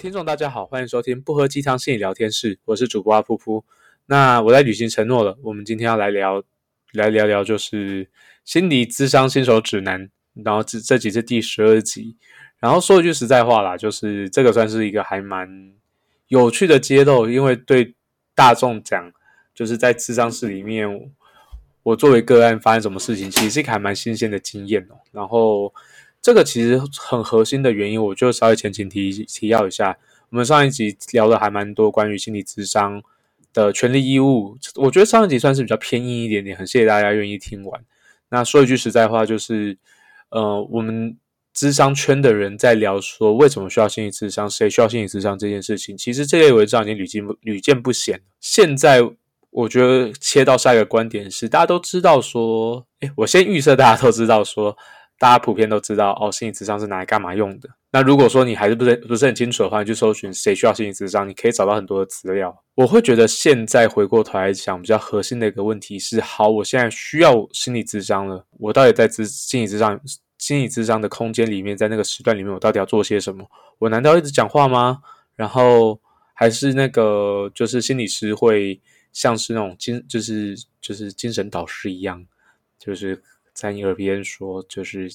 听众大家好，欢迎收听不喝鸡汤心理聊天室，我是主播阿噗噗。那我在履行承诺了，我们今天要来聊，来聊聊就是心理咨商新手指南，然后这这集是第十二集。然后说一句实在话啦，就是这个算是一个还蛮有趣的揭露，因为对大众讲，就是在咨商室里面，我作为个案发生什么事情，其实是一个还蛮新鲜的经验哦。然后。这个其实很核心的原因，我就稍微前情提提要一下。我们上一集聊的还蛮多关于心理咨商的权利义务，我觉得上一集算是比较偏硬一点点，很谢谢大家愿意听完。那说一句实在话，就是呃，我们咨商圈的人在聊说为什么需要心理咨商，谁需要心理咨商这件事情，其实这类文章已经屡见屡见不鲜。现在我觉得切到下一个观点是，大家都知道说，诶，我先预设大家都知道说。大家普遍都知道哦，心理咨商是拿来干嘛用的？那如果说你还是不是不是很清楚的话，你去搜寻谁需要心理咨商，你可以找到很多的资料。我会觉得现在回过头来讲，比较核心的一个问题是：好，我现在需要心理咨商了，我到底在咨心理咨商心理咨商的空间里面，在那个时段里面，我到底要做些什么？我难道一直讲话吗？然后还是那个就是心理师会像是那种精就是就是精神导师一样，就是。在你耳边说，就是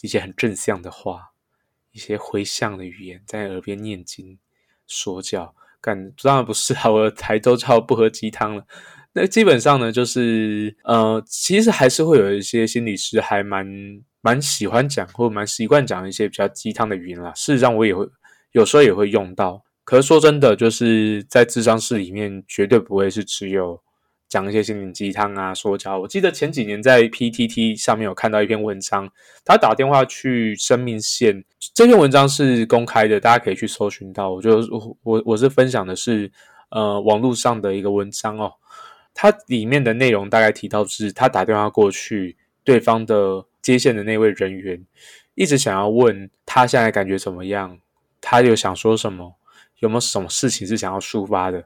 一些很正向的话，一些回向的语言，在你耳边念经说教，干当然不是啊，我台都叫不喝鸡汤了。那基本上呢，就是呃，其实还是会有一些心理师还蛮蛮喜欢讲，或蛮习惯讲一些比较鸡汤的语言啦。事实上，我也会有时候也会用到。可是说真的，就是在智商室里面，绝对不会是只有。讲一些心灵鸡汤啊，说教。我记得前几年在 PTT 上面有看到一篇文章，他打电话去生命线。这篇文章是公开的，大家可以去搜寻到。我就我我是分享的是呃网络上的一个文章哦，它里面的内容大概提到是，他打电话过去，对方的接线的那位人员一直想要问他现在感觉怎么样，他又想说什么，有没有什么事情是想要抒发的。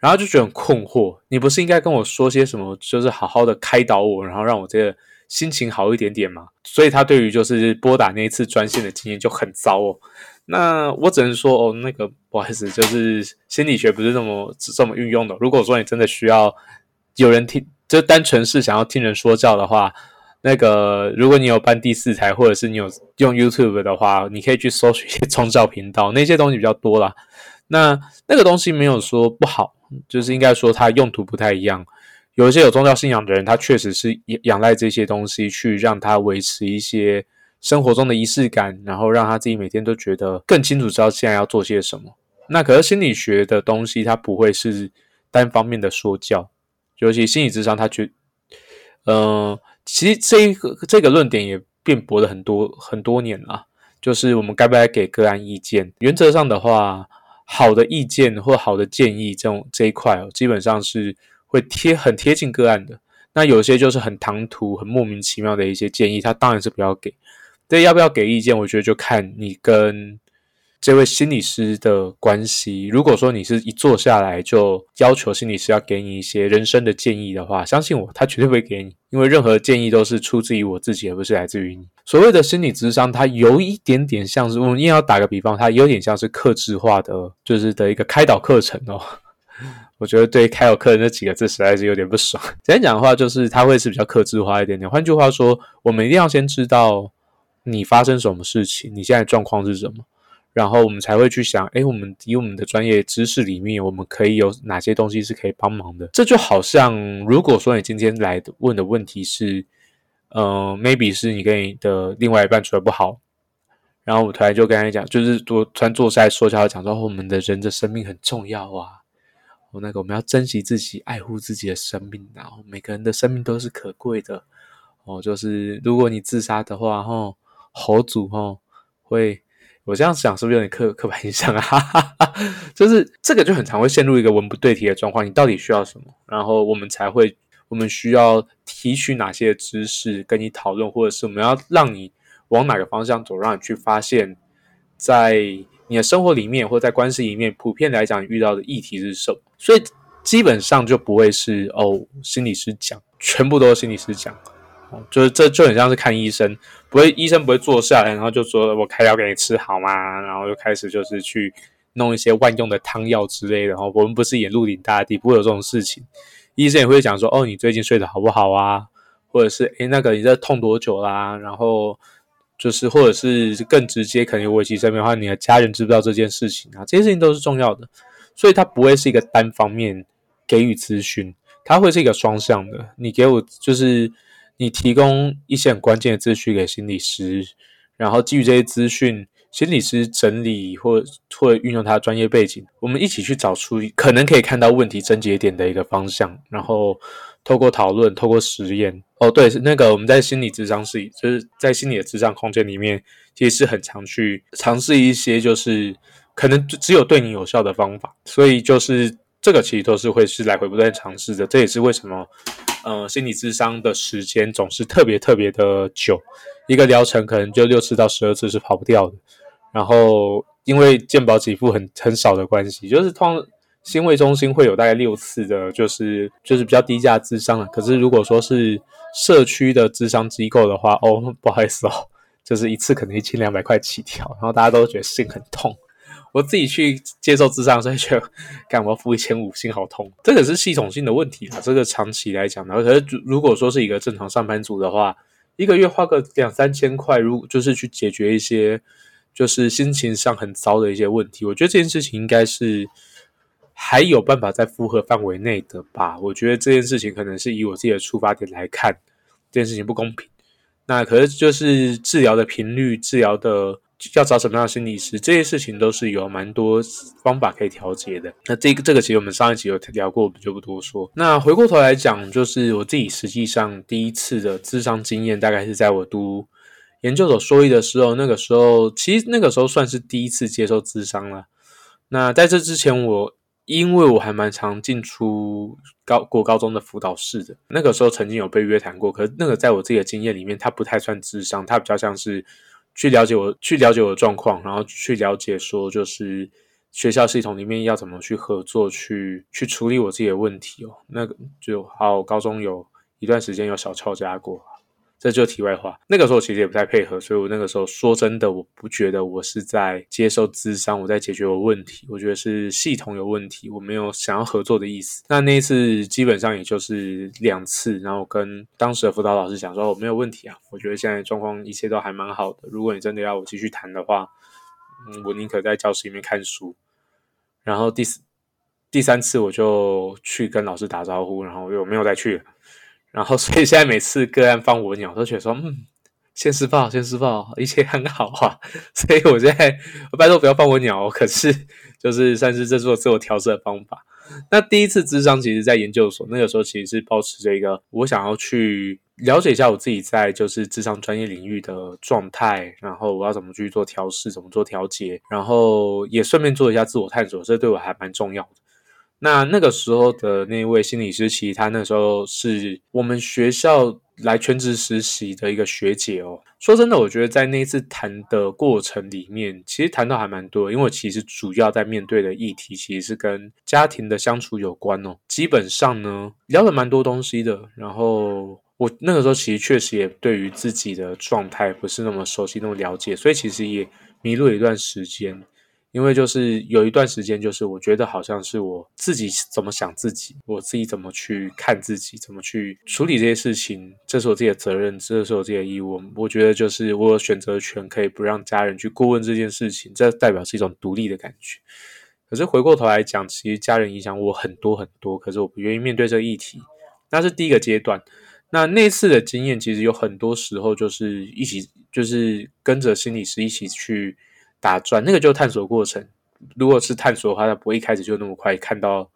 然后就觉得很困惑，你不是应该跟我说些什么，就是好好的开导我，然后让我这个心情好一点点吗？所以他对于就是拨打那一次专线的经验就很糟哦。那我只能说哦，那个不好意思，就是心理学不是这么这么运用的。如果说你真的需要有人听，就单纯是想要听人说教的话，那个如果你有办第四台，或者是你有用 YouTube 的话，你可以去搜寻一些宗教频道，那些东西比较多啦。那那个东西没有说不好，就是应该说它用途不太一样。有一些有宗教信仰的人，他确实是仰赖这些东西去让他维持一些生活中的仪式感，然后让他自己每天都觉得更清楚知道现在要做些什么。那可是心理学的东西，它不会是单方面的说教，尤其心理智商，他觉，嗯，其实这一个这个论点也辩驳了很多很多年了，就是我们该不该给个案意见？原则上的话。好的意见或好的建议，这种这一块哦，基本上是会贴很贴近个案的。那有些就是很唐突、很莫名其妙的一些建议，他当然是不要给。对，要不要给意见，我觉得就看你跟。这位心理师的关系，如果说你是一坐下来就要求心理师要给你一些人生的建议的话，相信我，他绝对不会给你，因为任何建议都是出自于我自己，而不是来自于你。所谓的心理智商，它有一点点像是，我们硬要打个比方，它有点像是克制化的，就是的一个开导课程哦。我觉得对开导课程这几个字实在是有点不爽。简单讲的话，就是它会是比较克制化一点点。换句话说，我们一定要先知道你发生什么事情，你现在状况是什么。然后我们才会去想，哎，我们以我们的专业知识里面，我们可以有哪些东西是可以帮忙的？这就好像，如果说你今天来问的问题是，呃，maybe 是你跟你的另外一半处的不好，然后我突然就跟他讲，就是突然坐下来说，就要讲说，我们的人的生命很重要啊，我那个我们要珍惜自己，爱护自己的生命，然后每个人的生命都是可贵的，哦，就是如果你自杀的话，吼，猴祖吼会。我这样想是不是有点刻刻板印象啊？就是这个就很常会陷入一个文不对题的状况。你到底需要什么？然后我们才会，我们需要提取哪些知识跟你讨论，或者是我们要让你往哪个方向走，让你去发现，在你的生活里面或在关系里面，普遍来讲遇到的议题是什么。所以基本上就不会是哦，心理师讲，全部都是心理师讲。就是这就很像是看医生，不会医生不会坐下来，然后就说我开药给你吃好吗？然后就开始就是去弄一些万用的汤药之类的。然后，我们不是演鹿鼎大帝，不会有这种事情。医生也会讲说，哦，你最近睡得好不好啊？或者是，诶，那个你在痛多久啦？然后就是，或者是更直接，可能有危及生命的话，你的家人知不知道这件事情啊？这些事情都是重要的，所以它不会是一个单方面给予咨询，它会是一个双向的。你给我就是你提供一些很关键的资讯给心理师，然后基于这些资讯。心理师整理或或运用他的专业背景，我们一起去找出可能可以看到问题症结点的一个方向，然后透过讨论，透过实验。哦，对，那个我们在心理智商室，就是在心理的智商空间里面，其实是很常去尝试一些就是可能只有对你有效的方法。所以就是这个其实都是会是来回不断尝试的。这也是为什么，呃，心理智商的时间总是特别特别的久，一个疗程可能就六次到十二次是跑不掉的。然后，因为健保给付很很少的关系，就是通心卫中心会有大概六次的，就是就是比较低价智商了。可是如果说是社区的智商机构的话，哦，不好意思哦，就是一次可能一千两百块起跳，然后大家都觉得心很痛。我自己去接受智商，所以觉得干嘛要付一千五，心好痛。这个是系统性的问题啊，这个长期来讲的。可是如果说是一个正常上班族的话，一个月花个两三千块，如就是去解决一些。就是心情上很糟的一些问题，我觉得这件事情应该是还有办法在负荷范围内的吧。我觉得这件事情可能是以我自己的出发点来看，这件事情不公平。那可是就是治疗的频率、治疗的要找什么样的心理师，这些事情都是有蛮多方法可以调节的。那这个这个其实我们上一集有聊过，我们就不多说。那回过头来讲，就是我自己实际上第一次的智商经验，大概是在我读。研究所说一的时候，那个时候其实那个时候算是第一次接受智商了。那在这之前，我因为我还蛮常进出高过高中的辅导室的，那个时候曾经有被约谈过。可是那个在我自己的经验里面，它不太算智商，它比较像是去了解我去了解我的状况，然后去了解说就是学校系统里面要怎么去合作，去去处理我自己的问题哦。那个就好，高中有一段时间有小吵架过。这就题外话，那个时候其实也不太配合，所以我那个时候说真的，我不觉得我是在接受咨商，我在解决我问题，我觉得是系统有问题，我没有想要合作的意思。那那一次基本上也就是两次，然后跟当时的辅导老师讲说，我没有问题啊，我觉得现在状况一切都还蛮好的。如果你真的要我继续谈的话，嗯，我宁可在教室里面看书。然后第四、第三次我就去跟老师打招呼，然后又没有再去了。然后，所以现在每次个案放我鸟，都觉得说，嗯，先施暴，先施暴，一切很好啊。所以我现在，拜托不要放我鸟。可是，就是算是这是我自我调试的方法。那第一次智商，其实在研究所那个时候，其实是保持着一个我想要去了解一下我自己在就是智商专业领域的状态，然后我要怎么去做调试，怎么做调节，然后也顺便做一下自我探索，这对我还蛮重要的。那那个时候的那位心理师，其实他那时候是我们学校来全职实习的一个学姐哦。说真的，我觉得在那一次谈的过程里面，其实谈到还蛮多，因为其实主要在面对的议题其实是跟家庭的相处有关哦。基本上呢，聊了蛮多东西的。然后我那个时候其实确实也对于自己的状态不是那么熟悉、那么了解，所以其实也迷路了一段时间。因为就是有一段时间，就是我觉得好像是我自己怎么想自己，我自己怎么去看自己，怎么去处理这些事情，这是我自己的责任，这是我自己的义务。我觉得就是我有选择权，可以不让家人去过问这件事情，这代表是一种独立的感觉。可是回过头来讲，其实家人影响我很多很多，可是我不愿意面对这个议题，那是第一个阶段。那那次的经验，其实有很多时候就是一起，就是跟着心理师一起去。打转那个就探索过程，如果是探索的话，他不会一开始就那么快看到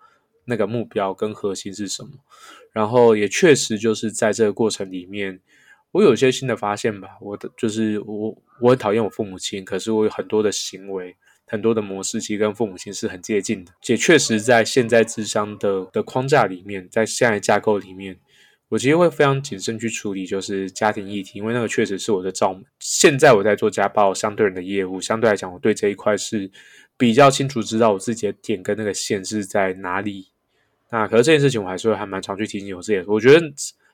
那个目标跟核心是什么。然后也确实就是在这个过程里面，我有些新的发现吧。我的就是我我很讨厌我父母亲，可是我有很多的行为、很多的模式，其实跟父母亲是很接近的。也确实在现在智商的的框架里面，在现在架构里面。我其实会非常谨慎去处理，就是家庭议题，因为那个确实是我的照。现在我在做家暴相对人的业务，相对来讲，我对这一块是比较清楚，知道我自己的点跟那个线是在哪里。那可是这件事情，我还是会还蛮常去提醒我自己。我觉得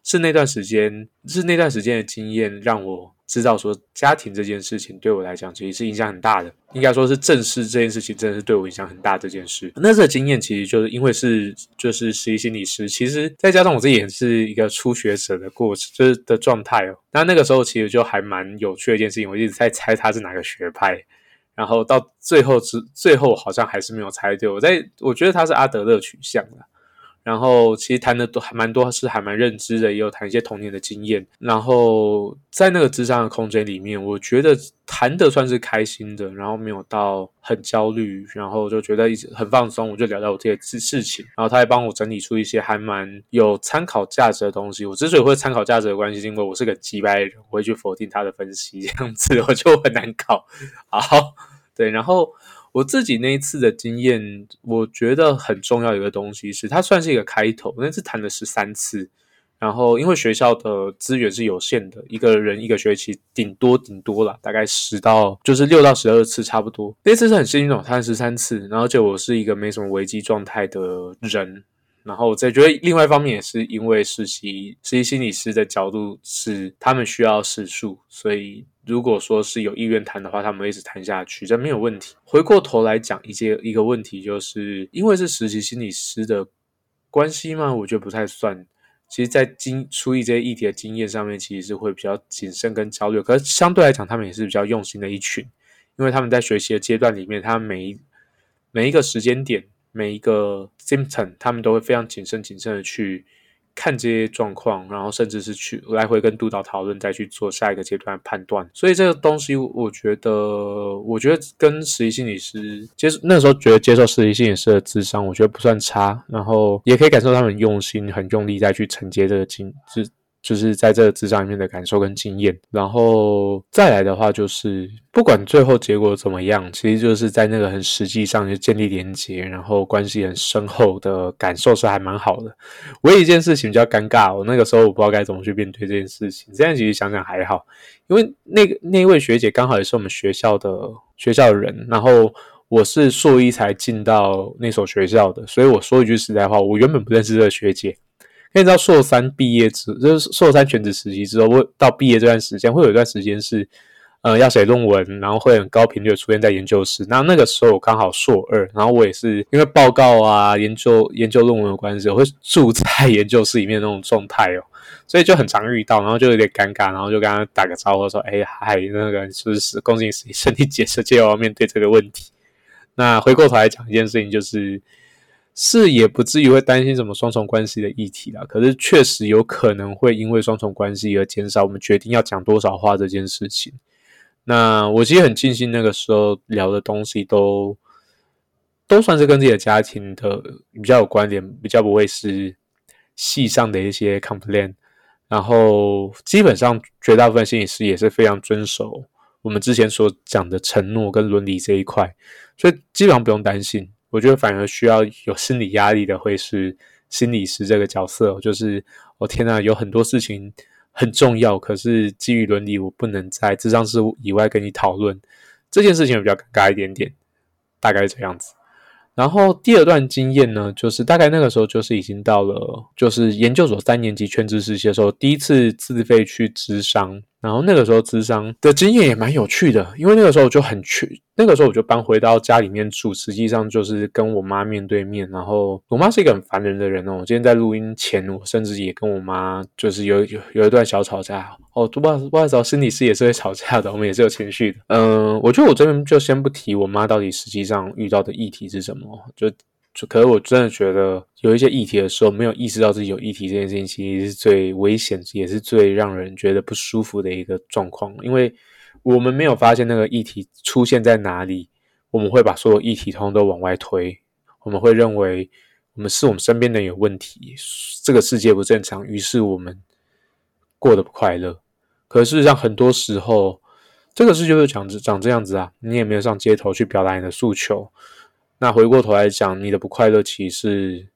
是那段时间，是那段时间的经验，让我知道说家庭这件事情对我来讲其实是影响很大的，应该说是正视这件事情真的是对我影响很大这件事。那这个经验其实就是因为是就是实习心理师，其实再加上我自己也是一个初学者的过程，就是的状态哦。那那个时候其实就还蛮有趣的一件事情，我一直在猜他是哪个学派，然后到最后之最后好像还是没有猜对。我在我觉得他是阿德勒取向的。然后其实谈的都还蛮多，是还蛮认知的，也有谈一些童年的经验。然后在那个智商的空间里面，我觉得谈的算是开心的，然后没有到很焦虑，然后就觉得一直很放松。我就聊聊我这些事事情，然后他还帮我整理出一些还蛮有参考价值的东西。我之所以会参考价值的关系，是因为我是个鸡掰人，我会去否定他的分析，这样子我就很难搞。好，对，然后。我自己那一次的经验，我觉得很重要一个东西是，它算是一个开头。那次谈了十三次，然后因为学校的资源是有限的，一个人一个学期顶多顶多了，大概十到就是六到十二次差不多。那次是很幸运哦，谈了十三次，然后就我是一个没什么危机状态的人。然后再觉得，另外一方面也是因为实习实习心理师的角度是他们需要试数，所以如果说是有意愿谈的话，他们会一直谈下去，这没有问题。回过头来讲一些一个问题，就是因为是实习心理师的关系嘛？我觉得不太算。其实，在经处理这些议题的经验上面，其实是会比较谨慎跟焦虑。可是相对来讲，他们也是比较用心的一群，因为他们在学习的阶段里面，他每一每一个时间点。每一个 symptom，他们都会非常谨慎、谨慎的去看这些状况，然后甚至是去来回跟督导讨论，再去做下一个阶段的判断。所以这个东西，我觉得，我觉得跟实习心理师接那时候觉得接受实习心理师的智商，我觉得不算差，然后也可以感受他们用心、很用力再去承接这个经，就就是在这个智商里面的感受跟经验，然后再来的话，就是不管最后结果怎么样，其实就是在那个很实际上就建立连接，然后关系很深厚的感受是还蛮好的。唯一一件事情比较尴尬，我那个时候我不知道该怎么去面对这件事情。现在其实想想还好，因为那个那位学姐刚好也是我们学校的学校的人，然后我是硕一才进到那所学校的，所以我说一句实在话，我原本不认识这个学姐。因为知道硕三毕业之，就是硕三全职实习之后，会到毕业这段时间，会有一段时间是，呃，要写论文，然后会很高频率的出现在研究室。那那个时候我刚好硕二，然后我也是因为报告啊、研究研究论文的关系，我会住在 研究室里面那种状态哦，所以就很常遇到，然后就有点尴尬，然后就跟他打个招呼说：“哎嗨，那个是不是恭喜你身体 解释，接着要面对这个问题。”那回过头来讲一件事情，就是。是也不至于会担心什么双重关系的议题啦，可是确实有可能会因为双重关系而减少我们决定要讲多少话这件事情。那我其实很庆幸那个时候聊的东西都都算是跟自己的家庭的比较有关联，比较不会是戏上的一些 complain。然后基本上绝大部分心理师也是非常遵守我们之前所讲的承诺跟伦理这一块，所以基本上不用担心。我觉得反而需要有心理压力的会是心理师这个角色，就是我天呐，有很多事情很重要，可是基于伦理，我不能在智商师以外跟你讨论这件事情，比较尴尬一点点，大概这样子。然后第二段经验呢，就是大概那个时候就是已经到了，就是研究所三年级全职实习的时候，第一次自费去智商。然后那个时候智商的经验也蛮有趣的，因为那个时候我就很去，那个时候我就搬回到家里面住，实际上就是跟我妈面对面。然后我妈是一个很烦人的人哦。我今天在录音前，我甚至也跟我妈就是有有有一段小吵架哦。不好意思，不好意思，心理师也是会吵架的，我们也是有情绪的。嗯，我觉得我这边就先不提我妈到底实际上遇到的议题是什么，就。就可是我真的觉得有一些议题的时候，没有意识到自己有议题这件事情，其实是最危险，也是最让人觉得不舒服的一个状况。因为我们没有发现那个议题出现在哪里，我们会把所有议题通通都往外推，我们会认为我们是我们身边的有问题，这个世界不正常，于是我们过得不快乐。可事实上，很多时候这个事就是长长这样子啊，你也没有上街头去表达你的诉求。那回过头来讲，你的不快乐其实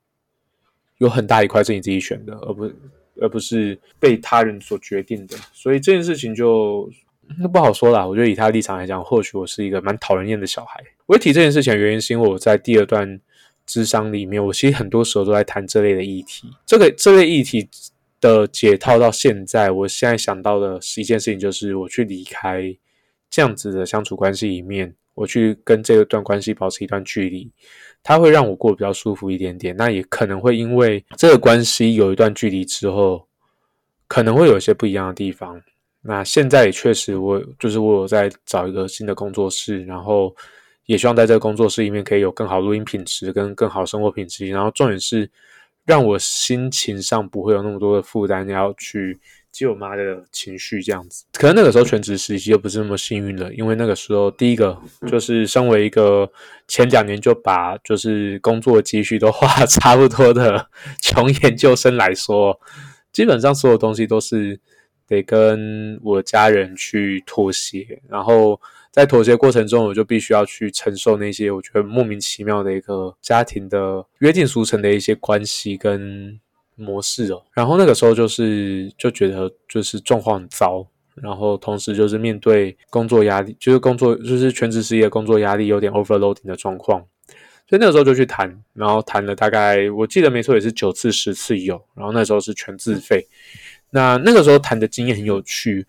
有很大一块是你自己选的，而不而不是被他人所决定的。所以这件事情就那不好说啦。我觉得以他的立场来讲，或许我是一个蛮讨人厌的小孩。我提这件事情的原因是因为我在第二段智商里面，我其实很多时候都在谈这类的议题。这个这类议题的解套到现在，我现在想到的是一件事情，就是我去离开这样子的相处关系里面，我去跟这段关系保持一段距离，它会让我过比较舒服一点点。那也可能会因为这个关系有一段距离之后，可能会有一些不一样的地方。那现在也确实，我就是我有在找一个新的工作室，然后也希望在这个工作室里面可以有更好录音品质跟更好生活品质。然后重点是让我心情上不会有那么多的负担，要去接我妈的情绪这样子。可能那个时候全职实习又不是那么幸运了，因为那个时候第一个就是身为一个前两年就把就是工作积蓄都花差不多的穷研究生来说，基本上所有东西都是。得跟我家人去妥协，然后在妥协过程中，我就必须要去承受那些我觉得莫名其妙的一个家庭的约定俗成的一些关系跟模式哦。然后那个时候就是就觉得就是状况很糟，然后同时就是面对工作压力，就是工作就是全职事业工作压力有点 overloading 的状况，所以那个时候就去谈，然后谈了大概我记得没错也是九次十次有，然后那时候是全自费。那那个时候谈的经验很有趣，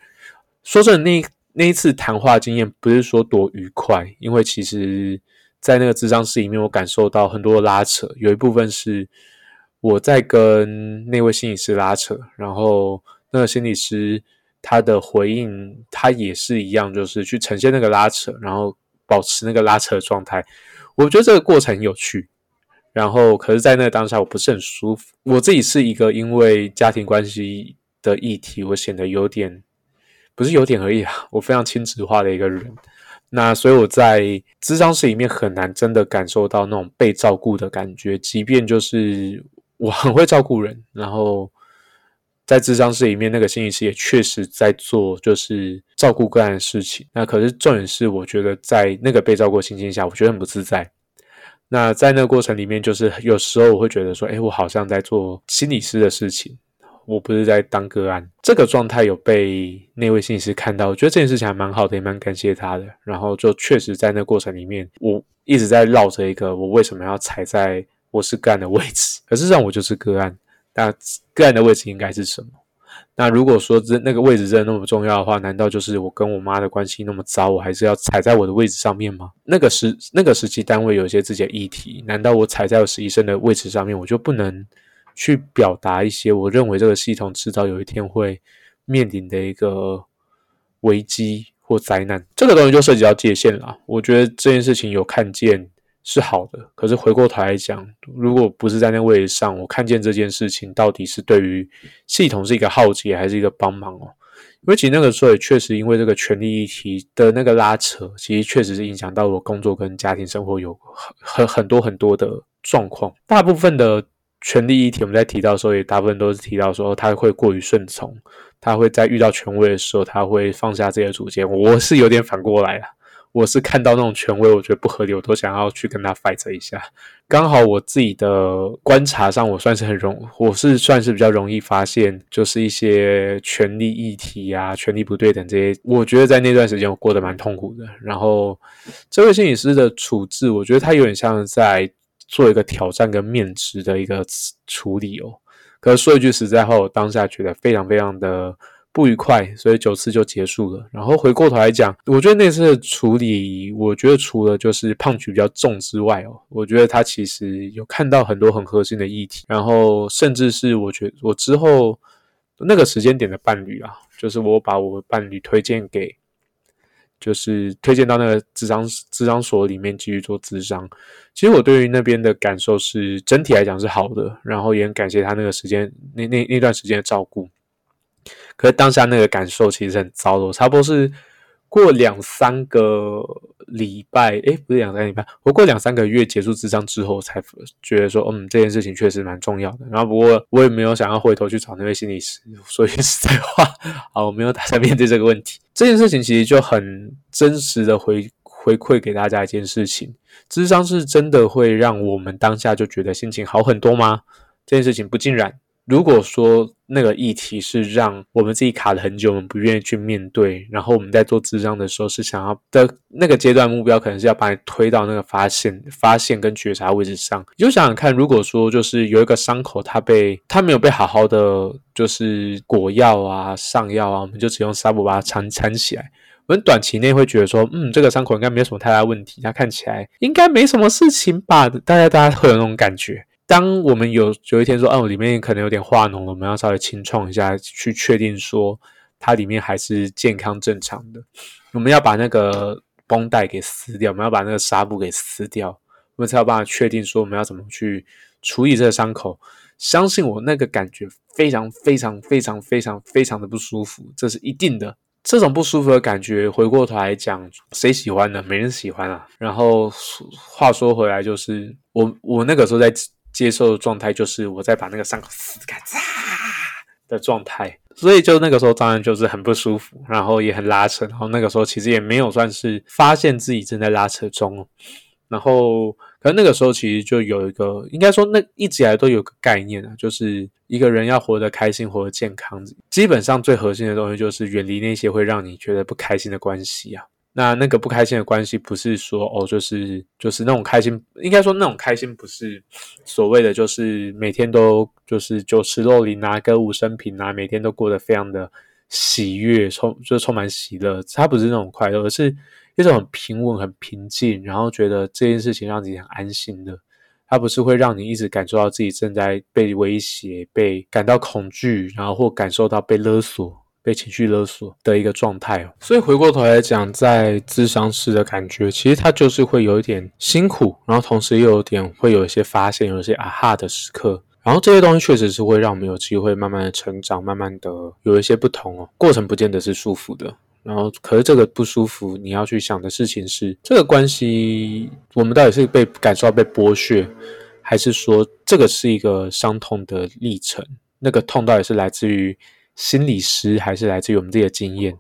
说真的，那那一次谈话经验不是说多愉快，因为其实，在那个智商室里面，我感受到很多拉扯，有一部分是我在跟那位心理师拉扯，然后那个心理师他的回应，他也是一样，就是去呈现那个拉扯，然后保持那个拉扯的状态，我觉得这个过程很有趣。然后，可是，在那当下，我不是很舒服。我自己是一个因为家庭关系。的议题，我显得有点不是有点而已啊，我非常亲子化的一个人，那所以我在咨商室里面很难真的感受到那种被照顾的感觉，即便就是我很会照顾人，然后在智商室里面那个心理师也确实在做就是照顾个案的事情，那可是重点是我觉得在那个被照顾情境下，我觉得很不自在。那在那个过程里面，就是有时候我会觉得说，哎，我好像在做心理师的事情。我不是在当个案，这个状态有被那位心理师看到，我觉得这件事情还蛮好的，也蛮感谢他的。然后就确实在那过程里面，我一直在绕着一个我为什么要踩在我是个案的位置，可是让我就是个案，那个案的位置应该是什么？那如果说这那个位置真的那么重要的话，难道就是我跟我妈的关系那么糟，我还是要踩在我的位置上面吗？那个时那个时期单位有一些自己的议题，难道我踩在我实习生的位置上面，我就不能？去表达一些我认为这个系统迟早有一天会面临的一个危机或灾难，这个东西就涉及到界限了。我觉得这件事情有看见是好的，可是回过头来讲，如果不是在那位置上，我看见这件事情到底是对于系统是一个浩劫还是一个帮忙哦？因为其那个时候也确实因为这个权力议题的那个拉扯，其实确实是影响到我工作跟家庭生活有很很很多很多的状况，大部分的。权力议题，我们在提到的时候，也大部分都是提到说他会过于顺从，他会在遇到权威的时候，他会放下自己的主见。我是有点反过来了，我是看到那种权威，我觉得不合理，我都想要去跟他 fight 一下。刚好我自己的观察上，我算是很容，我是算是比较容易发现，就是一些权力议题啊、权力不对等这些，我觉得在那段时间我过得蛮痛苦的。然后这位心理师的处置，我觉得他有点像在。做一个挑战跟面值的一个处理哦，可是说一句实在话，我当下觉得非常非常的不愉快，所以九次就结束了。然后回过头来讲，我觉得那次的处理，我觉得除了就是胖曲比较重之外哦，我觉得他其实有看到很多很核心的议题，然后甚至是我觉得我之后那个时间点的伴侣啊，就是我把我伴侣推荐给。就是推荐到那个智商智商所里面继续做智商。其实我对于那边的感受是整体来讲是好的，然后也很感谢他那个时间那那那段时间的照顾。可是当下那个感受其实很糟的，差不多是。过两三个礼拜，诶，不是两三个礼拜，我过两三个月结束智商之后，才觉得说，嗯，这件事情确实蛮重要的。然后不过我也没有想要回头去找那位心理师，说句实在话，好，我没有打算面对这个问题。这件事情其实就很真实的回回馈给大家一件事情：智商是真的会让我们当下就觉得心情好很多吗？这件事情不尽然。如果说那个议题是让我们自己卡了很久，我们不愿意去面对，然后我们在做智障的时候是想要的那个阶段目标，可能是要把你推到那个发现、发现跟觉察位置上。你就想想看，如果说就是有一个伤口，它被它没有被好好的就是裹药啊、上药啊，我们就只用纱布把它缠缠起来。我们短期内会觉得说，嗯，这个伤口应该没有什么太大问题，它看起来应该没什么事情吧？大家大家会有那种感觉。当我们有有一天说，哦，里面可能有点化脓了，我们要稍微清创一下，去确定说它里面还是健康正常的。我们要把那个绷带给撕掉，我们要把那个纱布给撕掉，我们才有办法确定说我们要怎么去处理这个伤口。相信我，那个感觉非常非常非常非常非常的不舒服，这是一定的。这种不舒服的感觉，回过头来讲，谁喜欢呢？没人喜欢啊。然后话说回来，就是我我那个时候在接受的状态，就是我在把那个伤口撕开，嚓的状态。所以就那个时候，当然就是很不舒服，然后也很拉扯。然后那个时候其实也没有算是发现自己正在拉扯中。然后，可能那个时候其实就有一个，应该说那一直以来都有个概念啊，就是一个人要活得开心、活得健康，基本上最核心的东西就是远离那些会让你觉得不开心的关系啊。那那个不开心的关系，不是说哦，就是就是那种开心，应该说那种开心不是所谓的就是每天都就是酒池肉林啊，歌舞升平啊，每天都过得非常的喜悦，充就充满喜乐，它不是那种快乐，而是。一种很平稳、很平静，然后觉得这件事情让自己很安心的，它不是会让你一直感受到自己正在被威胁、被感到恐惧，然后或感受到被勒索、被情绪勒索的一个状态哦。所以回过头来讲，在智商室的感觉，其实它就是会有一点辛苦，然后同时又有点会有一些发现、有一些啊哈的时刻，然后这些东西确实是会让我们有机会慢慢的成长，慢慢的有一些不同哦。过程不见得是舒服的。然后，可是这个不舒服，你要去想的事情是，这个关系我们到底是被感受到被剥削，还是说这个是一个伤痛的历程？那个痛到底是来自于心理师，还是来自于我们自己的经验？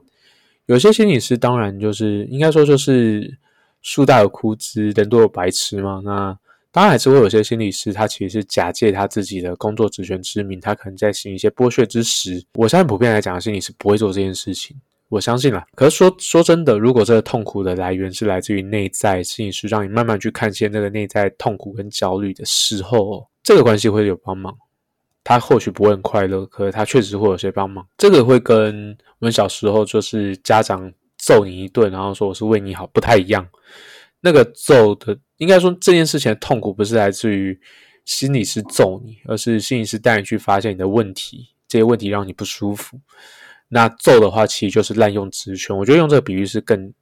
有些心理师当然就是应该说就是树大有枯枝，人多有白痴嘛。那当然还是会有些心理师，他其实是假借他自己的工作职权之名，他可能在行一些剥削之实。我相信普遍来讲，心理师不会做这件事情。我相信了，可是说说真的，如果这个痛苦的来源是来自于内在，心理师让你慢慢去看见那个内在痛苦跟焦虑的时候，这个关系会有帮忙。他或许不会很快乐，可是他确实会有些帮忙。这个会跟我们小时候就是家长揍你一顿，然后说我是为你好，不太一样。那个揍的，应该说这件事情的痛苦不是来自于心理师揍你，而是心理师带你去发现你的问题，这些问题让你不舒服。那揍的话，其实就是滥用职权。我觉得用这个比喻是更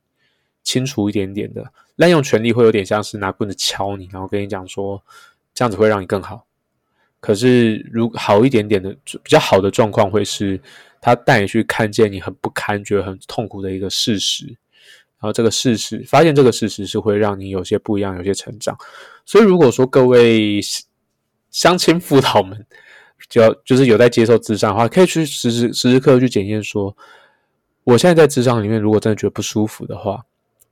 清楚一点点的。滥用权力会有点像是拿棍子敲你，然后跟你讲说这样子会让你更好。可是如好一点点的比较好的状况，会是他带你去看见你很不堪、觉得很痛苦的一个事实，然后这个事实发现这个事实是会让你有些不一样、有些成长。所以如果说各位相亲辅导们，就要就是有在接受智商的话，可以去时时时时刻刻去检验说，我现在在智商里面，如果真的觉得不舒服的话，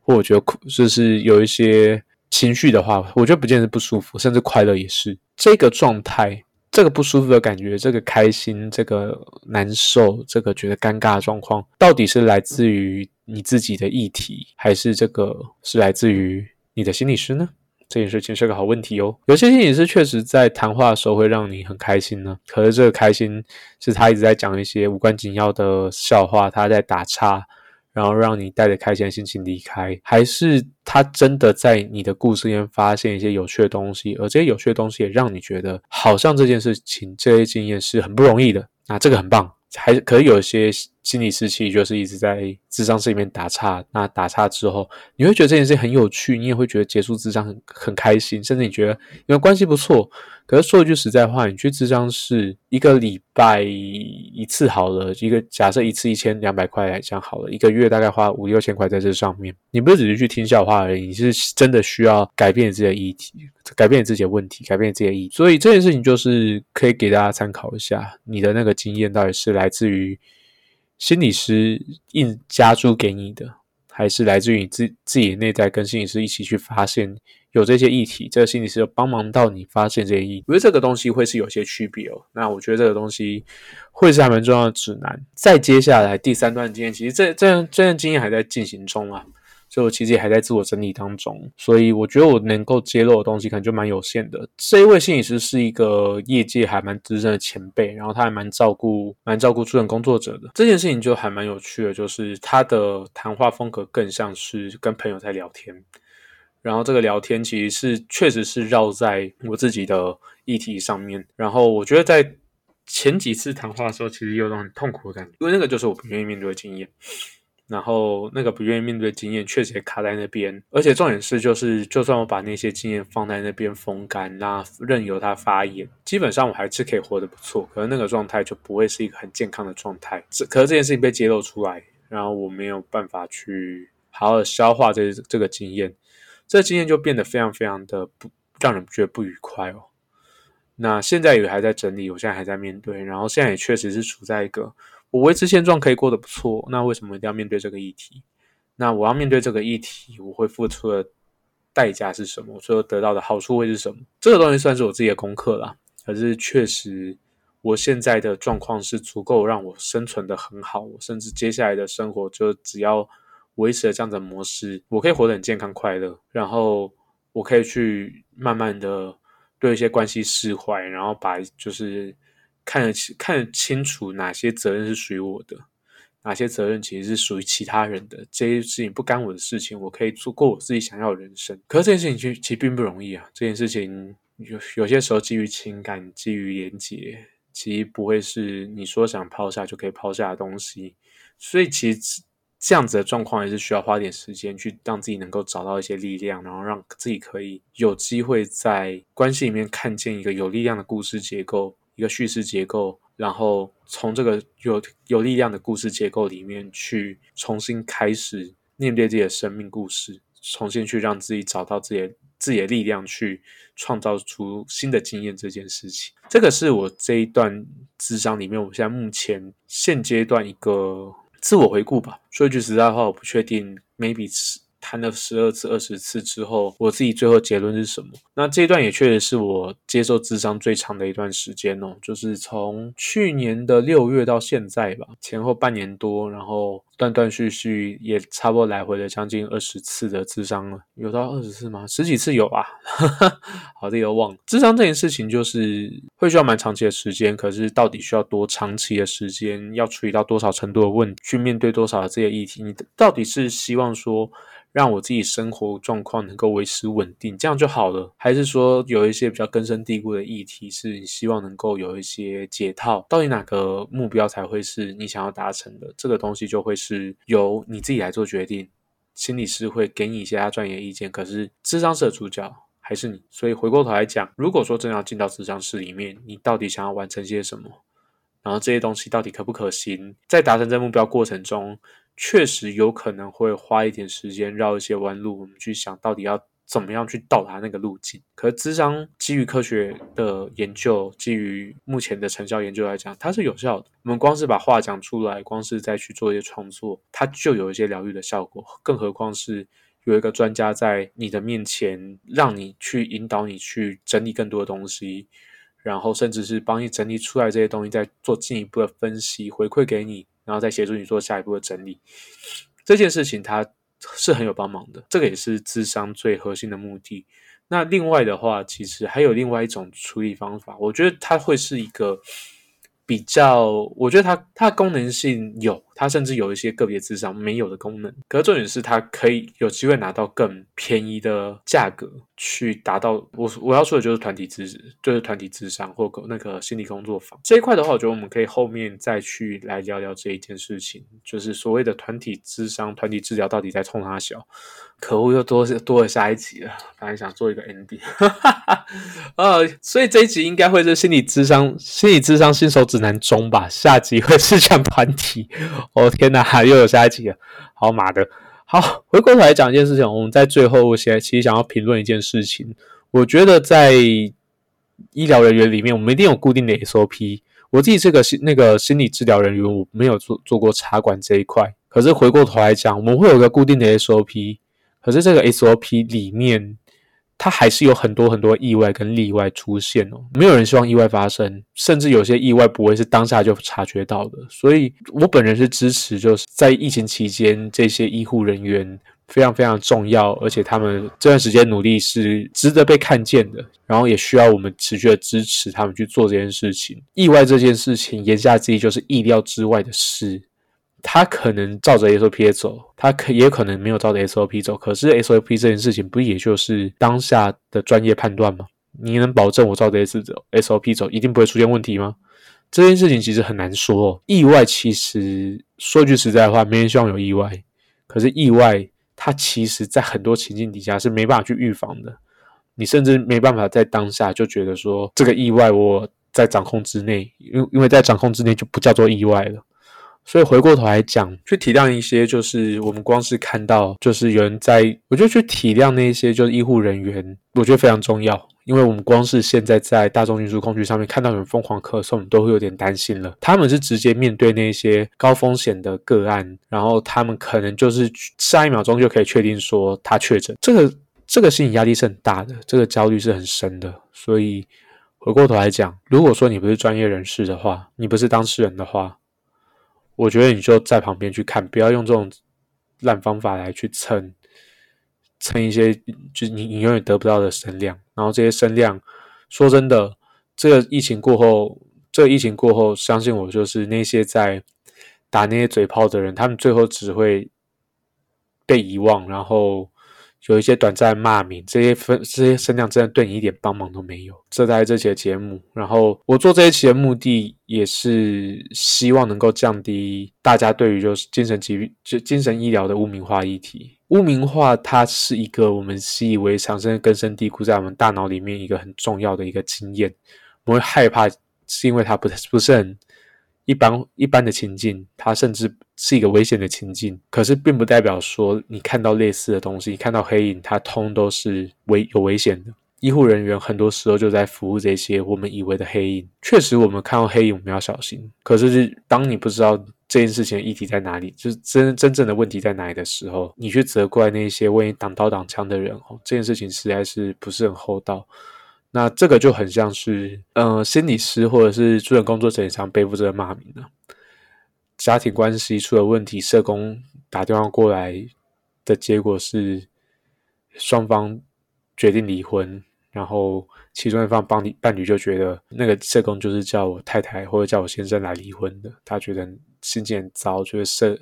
或我觉得就是有一些情绪的话，我觉得不见得不舒服，甚至快乐也是这个状态，这个不舒服的感觉，这个开心，这个难受，这个觉得尴尬的状况，到底是来自于你自己的议题，还是这个是来自于你的心理师呢？这件事情是个好问题哦。有些心理师确实在谈话的时候会让你很开心呢，可是这个开心是他一直在讲一些无关紧要的笑话，他在打岔，然后让你带着开心的心情离开，还是他真的在你的故事里面发现一些有趣的东西，而这些有趣的东西也让你觉得好像这件事情、这些经验是很不容易的，那这个很棒。还可以有一些心理时期，就是一直在智商室里面打岔。那打岔之后，你会觉得这件事很有趣，你也会觉得结束智商很很开心，甚至你觉得因为关系不错。可是说一句实在话，你去智商室一个礼拜一次好了，一个假设一次一千两百块来讲好了，一个月大概花五六千块在这上面。你不是只是去听笑话而已，你是真的需要改变自己的议题，改变自己的问题，改变自己的意。所以这件事情就是可以给大家参考一下，你的那个经验到底是来自于心理师硬加注给你的。还是来自于你自自己的内在跟心理师一起去发现有这些议题，这个心理师有帮忙到你发现这些议题。我觉得这个东西会是有些区别哦。那我觉得这个东西会是还蛮重要的指南。再接下来第三段经验，其实这这这段经验还在进行中啊。所以我其实也还在自我整理当中，所以我觉得我能够揭露的东西可能就蛮有限的。这一位心理师是一个业界还蛮资深的前辈，然后他还蛮照顾、蛮照顾助人工作者的。这件事情就还蛮有趣的，就是他的谈话风格更像是跟朋友在聊天，然后这个聊天其实是确实是绕在我自己的议题上面。然后我觉得在前几次谈话的时候，其实有种很痛苦的感觉，因为那个就是我不愿意面对的经验。然后那个不愿意面对经验，确实也卡在那边。而且重点是，就是就算我把那些经验放在那边风干，那任由它发炎，基本上我还是可以活得不错。可是那个状态就不会是一个很健康的状态。这可是这件事情被揭露出来，然后我没有办法去好好的消化这这个经验，这经验就变得非常非常的不让人觉得不愉快哦。那现在也还在整理，我现在还在面对，然后现在也确实是处在一个。我维持现状可以过得不错，那为什么一定要面对这个议题？那我要面对这个议题，我会付出的代价是什么？我最后得到的好处会是什么？这个东西算是我自己的功课啦。可是确实，我现在的状况是足够让我生存的很好，我甚至接下来的生活就只要维持了这样的模式，我可以活得很健康快乐，然后我可以去慢慢的对一些关系释怀，然后把就是。看得清看得清楚哪些责任是属于我的，哪些责任其实是属于其他人的。这些事情不干我的事情，我可以做过我自己想要的人生。可是这件事情其其实并不容易啊！这件事情有有些时候基于情感、基于连结，其实不会是你说想抛下就可以抛下的东西。所以其实这样子的状况也是需要花点时间去让自己能够找到一些力量，然后让自己可以有机会在关系里面看见一个有力量的故事结构。一个叙事结构，然后从这个有有力量的故事结构里面去重新开始面对自己的生命故事，重新去让自己找到自己自己的力量，去创造出新的经验。这件事情，这个是我这一段智商里面，我现在目前现阶段一个自我回顾吧。说一句实在话，我不确定，maybe 是。谈了十二次、二十次之后，我自己最后结论是什么？那这一段也确实是我接受智商最长的一段时间哦，就是从去年的六月到现在吧，前后半年多，然后断断续续也差不多来回了将近二十次的智商了，有到二十次吗？十几次有啊？好的，又忘了。智商这件事情就是会需要蛮长期的时间，可是到底需要多长期的时间，要处理到多少程度的问题，去面对多少的这些议题，你到底是希望说？让我自己生活状况能够维持稳定，这样就好了。还是说有一些比较根深蒂固的议题，是你希望能够有一些解套？到底哪个目标才会是你想要达成的？这个东西就会是由你自己来做决定。心理师会给你一些他专业意见，可是智商社主角还是你。所以回过头来讲，如果说真要进到智商室里面，你到底想要完成些什么？然后这些东西到底可不可行？在达成这目标过程中。确实有可能会花一点时间绕一些弯路，我们去想到底要怎么样去到达那个路径。可是智商基于科学的研究，基于目前的成效研究来讲，它是有效的。我们光是把话讲出来，光是再去做一些创作，它就有一些疗愈的效果。更何况是有一个专家在你的面前，让你去引导你去整理更多的东西，然后甚至是帮你整理出来这些东西，再做进一步的分析，回馈给你。然后再协助你做下一步的整理，这件事情它是很有帮忙的，这个也是智商最核心的目的。那另外的话，其实还有另外一种处理方法，我觉得它会是一个。比较，我觉得它它的功能性有，它甚至有一些个别智商没有的功能。可是重点是，它可以有机会拿到更便宜的价格，去达到我我要说的就是团体智，就是团体智商或那个心理工作坊这一块的话，我觉得我们可以后面再去来聊聊这一件事情，就是所谓的团体智商、团体治疗到底在冲哪小。可恶，又多多了下一集了。本来想做一个 ending，呃，所以这一集应该会是心理智商、心理智商新手指南中吧。下集会是讲团体。哦天哪，又有下一集了。好妈的，好，回过头来讲一件事情。我们在最后，我现在其实想要评论一件事情。我觉得在医疗人员里面，我们一定有固定的 SOP。我自己这个心那个心理治疗人员，我没有做做过插管这一块。可是回过头来讲，我们会有个固定的 SOP，可是这个 SOP 里面。它还是有很多很多意外跟例外出现哦，没有人希望意外发生，甚至有些意外不会是当下就察觉到的。所以我本人是支持，就是在疫情期间，这些医护人员非常非常重要，而且他们这段时间努力是值得被看见的，然后也需要我们持续的支持他们去做这件事情。意外这件事情，言下之意就是意料之外的事。他可能照着 SOP 走，他可也可能没有照着 SOP 走。可是 SOP 这件事情，不也就是当下的专业判断吗？你能保证我照着 S 走 SOP 走，一定不会出现问题吗？这件事情其实很难说。意外其实说句实在话，没人希望有意外。可是意外，它其实在很多情境底下是没办法去预防的。你甚至没办法在当下就觉得说这个意外我在掌控之内，因因为在掌控之内就不叫做意外了。所以回过头来讲，去体谅一些，就是我们光是看到，就是有人在，我觉得去体谅那些就是医护人员，我觉得非常重要。因为我们光是现在在大众运输工具上面看到有人疯狂咳嗽，我们都会有点担心了。他们是直接面对那些高风险的个案，然后他们可能就是下一秒钟就可以确定说他确诊，这个这个心理压力是很大的，这个焦虑是很深的。所以回过头来讲，如果说你不是专业人士的话，你不是当事人的话，我觉得你就在旁边去看，不要用这种烂方法来去蹭蹭一些，就你你永远得不到的声量。然后这些声量，说真的，这个疫情过后，这个疫情过后，相信我，就是那些在打那些嘴炮的人，他们最后只会被遗忘，然后。有一些短暂骂名，这些分这些声量真的对你一点帮忙都没有。这在这期的节目，然后我做这一期的目的也是希望能够降低大家对于就是精神疾病、就精神医疗的污名化议题。污名化它是一个我们习以为常、甚至根深蒂固在我们大脑里面一个很重要的一个经验。我们会害怕，是因为它不不是很。一般一般的情境，它甚至是一个危险的情境，可是并不代表说你看到类似的东西，你看到黑影，它通都是危有危险的。医护人员很多时候就在服务这些我们以为的黑影。确实，我们看到黑影，我们要小心。可是，当你不知道这件事情的议题在哪里，就是真真正的问题在哪里的时候，你去责怪那些为你挡刀挡枪的人，哦，这件事情实在是不是很厚道。那这个就很像是，呃，心理师或者是助人工作者也常背负这个骂名呢。家庭关系出了问题，社工打电话过来的结果是双方决定离婚，然后其中一方帮你伴侣就觉得那个社工就是叫我太太或者叫我先生来离婚的，他觉得心情很糟，觉得社。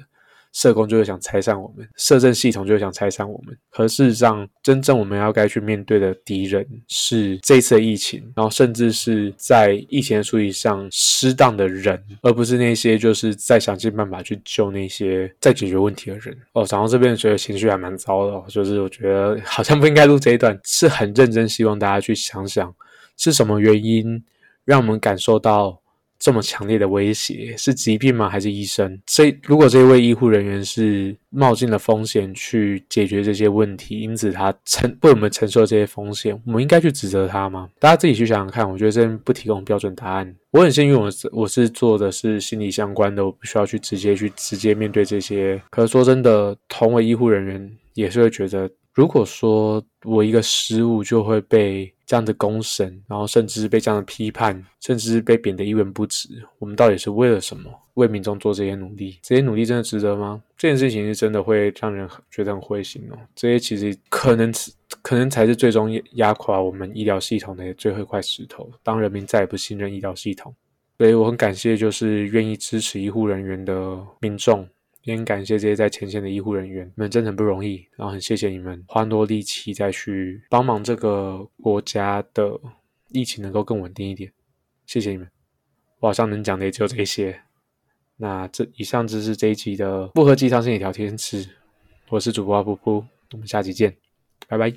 社工就会想拆散我们，社政系统就会想拆散我们。可事实上，真正我们要该去面对的敌人是这次疫情，然后甚至是在疫情的处理上失当的人，而不是那些就是在想尽办法去救那些在解决问题的人。哦，讲到这边觉得情绪还蛮糟的，就是我觉得好像不应该录这一段，是很认真希望大家去想想是什么原因让我们感受到。这么强烈的威胁是疾病吗？还是医生？这如果这位医护人员是冒进了风险去解决这些问题，因此他承为我们承受这些风险，我们应该去指责他吗？大家自己去想想看。我觉得这边不提供标准答案。我很幸运，我是我是做的是心理相关的，我不需要去直接去直接面对这些。可是说真的，同为医护人员，也是会觉得。如果说我一个失误就会被这样的公审，然后甚至被这样的批判，甚至被贬得一文不值，我们到底是为了什么？为民众做这些努力，这些努力真的值得吗？这件事情是真的会让人觉得很灰心哦。这些其实可能可能才是最终压垮我们医疗系统的最后一块石头。当人民再也不信任医疗系统，所以我很感谢就是愿意支持医护人员的民众。也很感谢这些在前线的医护人员，你们真的很不容易。然后很谢谢你们花多力气再去帮忙这个国家的疫情能够更稳定一点。谢谢你们，我好像能讲的也只有这些。那这以上就是这一集的复合鸡汤心理聊天室，我是主播阿噗噗，我们下期见，拜拜。